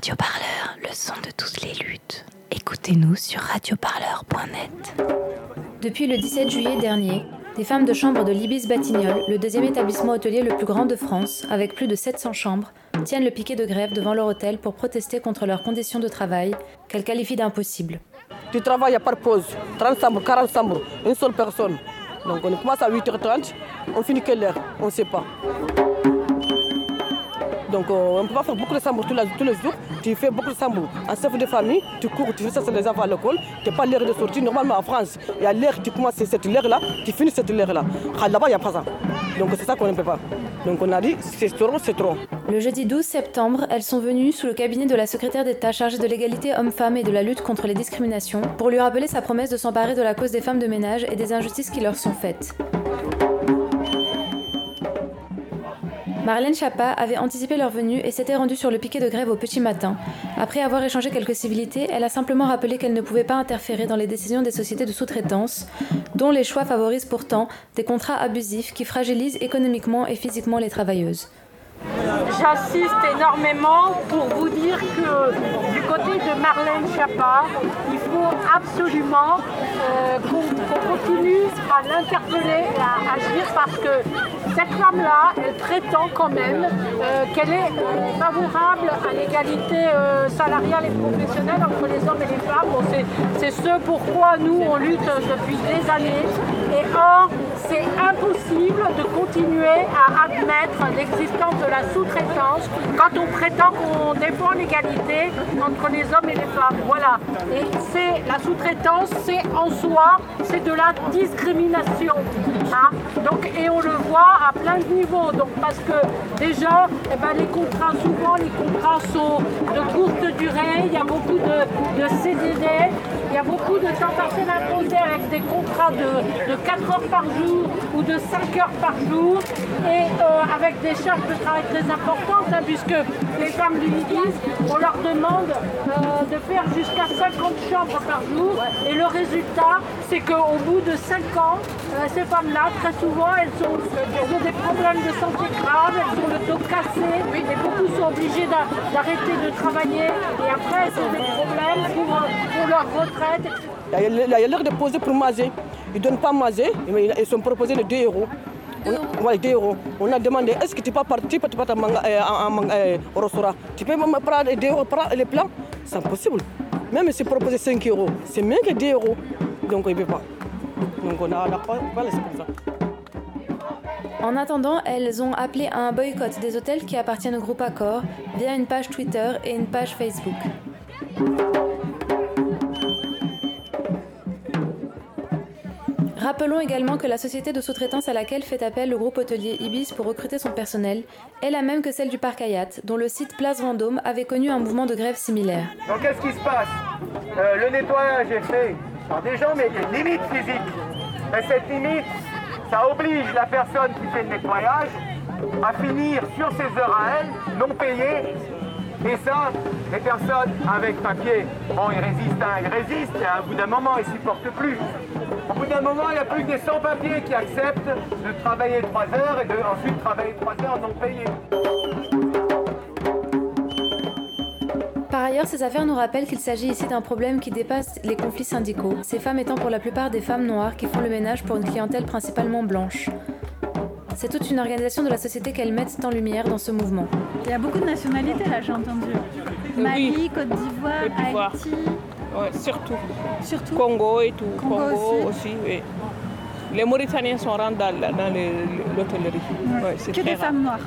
Radio Parleur, le son de toutes les luttes. Écoutez-nous sur radioparleur.net. Depuis le 17 juillet dernier, des femmes de chambre de l'Ibis Batignolles, le deuxième établissement hôtelier le plus grand de France, avec plus de 700 chambres, tiennent le piquet de grève devant leur hôtel pour protester contre leurs conditions de travail, qu'elles qualifient d'impossibles. Tu travailles par pause, 30 chambres, 40 chambres, une seule personne. Donc on commence à 8h30, on finit quelle heure? On ne sait pas. Donc euh, on ne peut pas faire beaucoup de chambres tous, les jours. Tu fais beaucoup de chambres en chef de famille, tu cours, tu fais ça les enfants à l'école, tu n'as pas l'heure de sortie. Normalement en France, il y a l'heure, tu commences cette heure-là, tu finis cette heure-là. Là-bas, il n'y a pas ça. Donc c'est ça qu'on ne peut pas. Donc on a dit, c'est trop, c'est trop. Le jeudi 12 septembre, elles sont venues sous le cabinet de la secrétaire d'État chargée de l'égalité homme-femme et de la lutte contre les discriminations pour lui rappeler sa promesse de s'emparer de la cause des femmes de ménage et des injustices qui leur sont faites. Marlène Chapa avait anticipé leur venue et s'était rendue sur le piquet de grève au petit matin. Après avoir échangé quelques civilités, elle a simplement rappelé qu'elle ne pouvait pas interférer dans les décisions des sociétés de sous-traitance, dont les choix favorisent pourtant des contrats abusifs qui fragilisent économiquement et physiquement les travailleuses. J'insiste énormément pour vous dire que du côté de Marlène Schiappa, il faut absolument euh, qu'on continue à l'interpeller et à agir parce que cette femme-là, elle prétend quand même euh, qu'elle est euh, favorable à l'égalité euh, salariale et professionnelle entre les hommes et les femmes. c'est ce pourquoi nous, on lutte depuis des années. Et or, c'est impossible de continuer à admettre l'existence de la sous-traitance quand on prétend qu'on défend l'égalité entre les hommes et les femmes. Voilà. Et c'est la sous-traitance, c'est en soi, c'est de la discrimination. Hein. Donc, et on le voit à plein de niveaux. Donc parce que déjà, eh ben, les contrats, souvent les contrats sont de courte durée, il y a beaucoup de, de CDD, il y a beaucoup de temps imposé avec des contrats de, de, 4 heures par jour ou de 5 heures par jour. Et euh, avec des charges de travail très importantes hein, puisque les femmes du Midi, on leur demande euh, de faire jusqu'à 50 chambres par jour et le résultat c'est qu'au bout de 5 ans, euh, ces femmes-là, très souvent, elles, ont des problèmes de santé graves, elles ont le dos cassé, et beaucoup sont obligés d'arrêter de travailler, et après elles ont des problèmes pour, leur retraite. Il y a l'heure de poser pour manger. Ils ne donnent pas manger, ils sont proposés les 2 euros. 2 euros. On a demandé est-ce que tu peux partir tu peux au restaurant? Tu peux prendre 2 euros les plats? C'est impossible. Même si proposé 5 euros, c'est mieux que 2 euros. Donc il ne peut pas. Donc on n'a pas, pas ça. En attendant, elles ont appelé à un boycott des hôtels qui appartiennent au groupe Accor via une page Twitter et une page Facebook. Rappelons également que la société de sous-traitance à laquelle fait appel le groupe hôtelier Ibis pour recruter son personnel est la même que celle du parc Hayat, dont le site Place Vendôme avait connu un mouvement de grève similaire. Donc qu'est-ce qui se passe? Euh, Le nettoyage est fait par des gens, mais il y a une limite physique. Et cette limite, ça oblige la personne qui fait le nettoyage à finir sur ses heures à elle, non payées. Et ça, les personnes avec papier, bon, ils résistent, hein, ils résistent, et à bout d'un moment, ils ne supportent plus. Au bout d'un moment, il n'y a plus que des sans-papiers qui acceptent de travailler trois heures et de ensuite travailler trois heures non payées. Par ailleurs, ces affaires nous rappellent qu'il s'agit ici d'un problème qui dépasse les conflits syndicaux, ces femmes étant pour la plupart des femmes noires qui font le ménage pour une clientèle principalement blanche. C'est toute une organisation de la société qu'elles mettent en lumière dans ce mouvement. Il y a beaucoup de nationalités là, j'ai entendu. Mali, Côte d'Ivoire, Haïti. Ouais, surtout. Surtout. Congo et tout. Congo, aussi. oui. Les Mauritaniens sont rentrés dans, l'hôtellerie. Ouais. que des femmes noires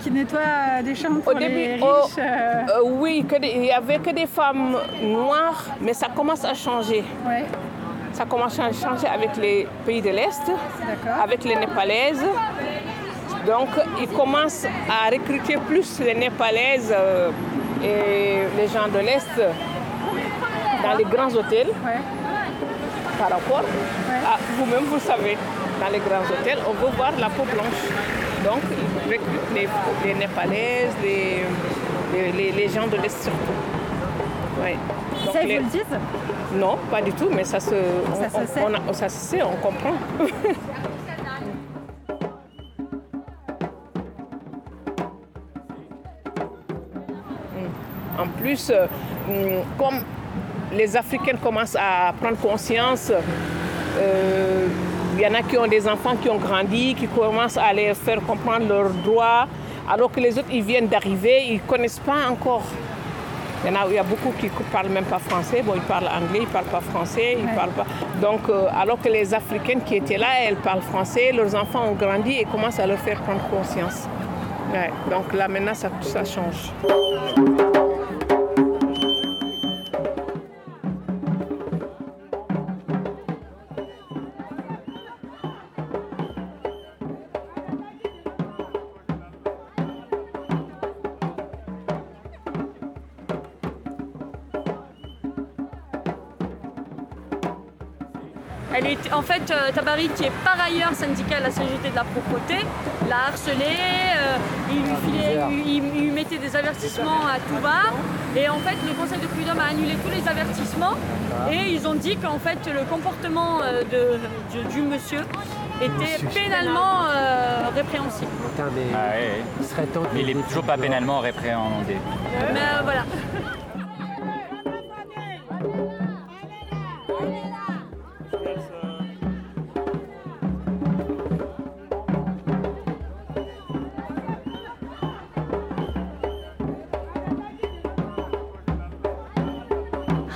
qui nettoient des chambres pour Au début, les oh, riches euh. Euh, Oui, il n'y avait que des femmes noires, mais ça commence à changer. Ça commence à changer avec les pays de l'Est, avec les Népalaises. Donc, ils commencent à recruter plus les Népalaises euh, et les gens de l'Est dans les grands hôtels. Par rapport à vous-même, vous savez, dans les grands hôtels, on veut voir la peau blanche. Donc, ils recrutent les, les Népalaises, les, les, les, gens de l'Est surtout. Ouais. Ça, ils vous le disent Non, pas du tout, mais ça se, ça se sait. On, ça se sait, on comprend. En plus, hum, comme les Africains commencent à prendre conscience, il y en a qui ont des enfants qui ont grandi, qui commencent à les faire comprendre leurs droits, alors que les autres, ils viennent d'arriver, ils ne connaissent pas encore. Il y, en a, il y a beaucoup qui ne parlent même pas français. Bon, ils parlent anglais, ils ne parlent pas français, ils parlent pas. Donc, euh, alors que les Africaines qui étaient là, elles parlent français, leurs enfants ont grandi et commencent à leur faire prendre conscience. Donc là, maintenant, ça, ça change. En fait, euh, Tabari, qui est par ailleurs syndicat à la CGT de la propreté, l'a harcelé, euh, il, lui mettait des avertissements à tout va. Et en fait, le conseil de prud'homme a annulé tous les avertissements et ils ont dit qu'en fait, le comportement euh, de, du monsieur était pénalement répréhensible. Ah, il est toujours pas pénalement répréhendé. Mais voilà.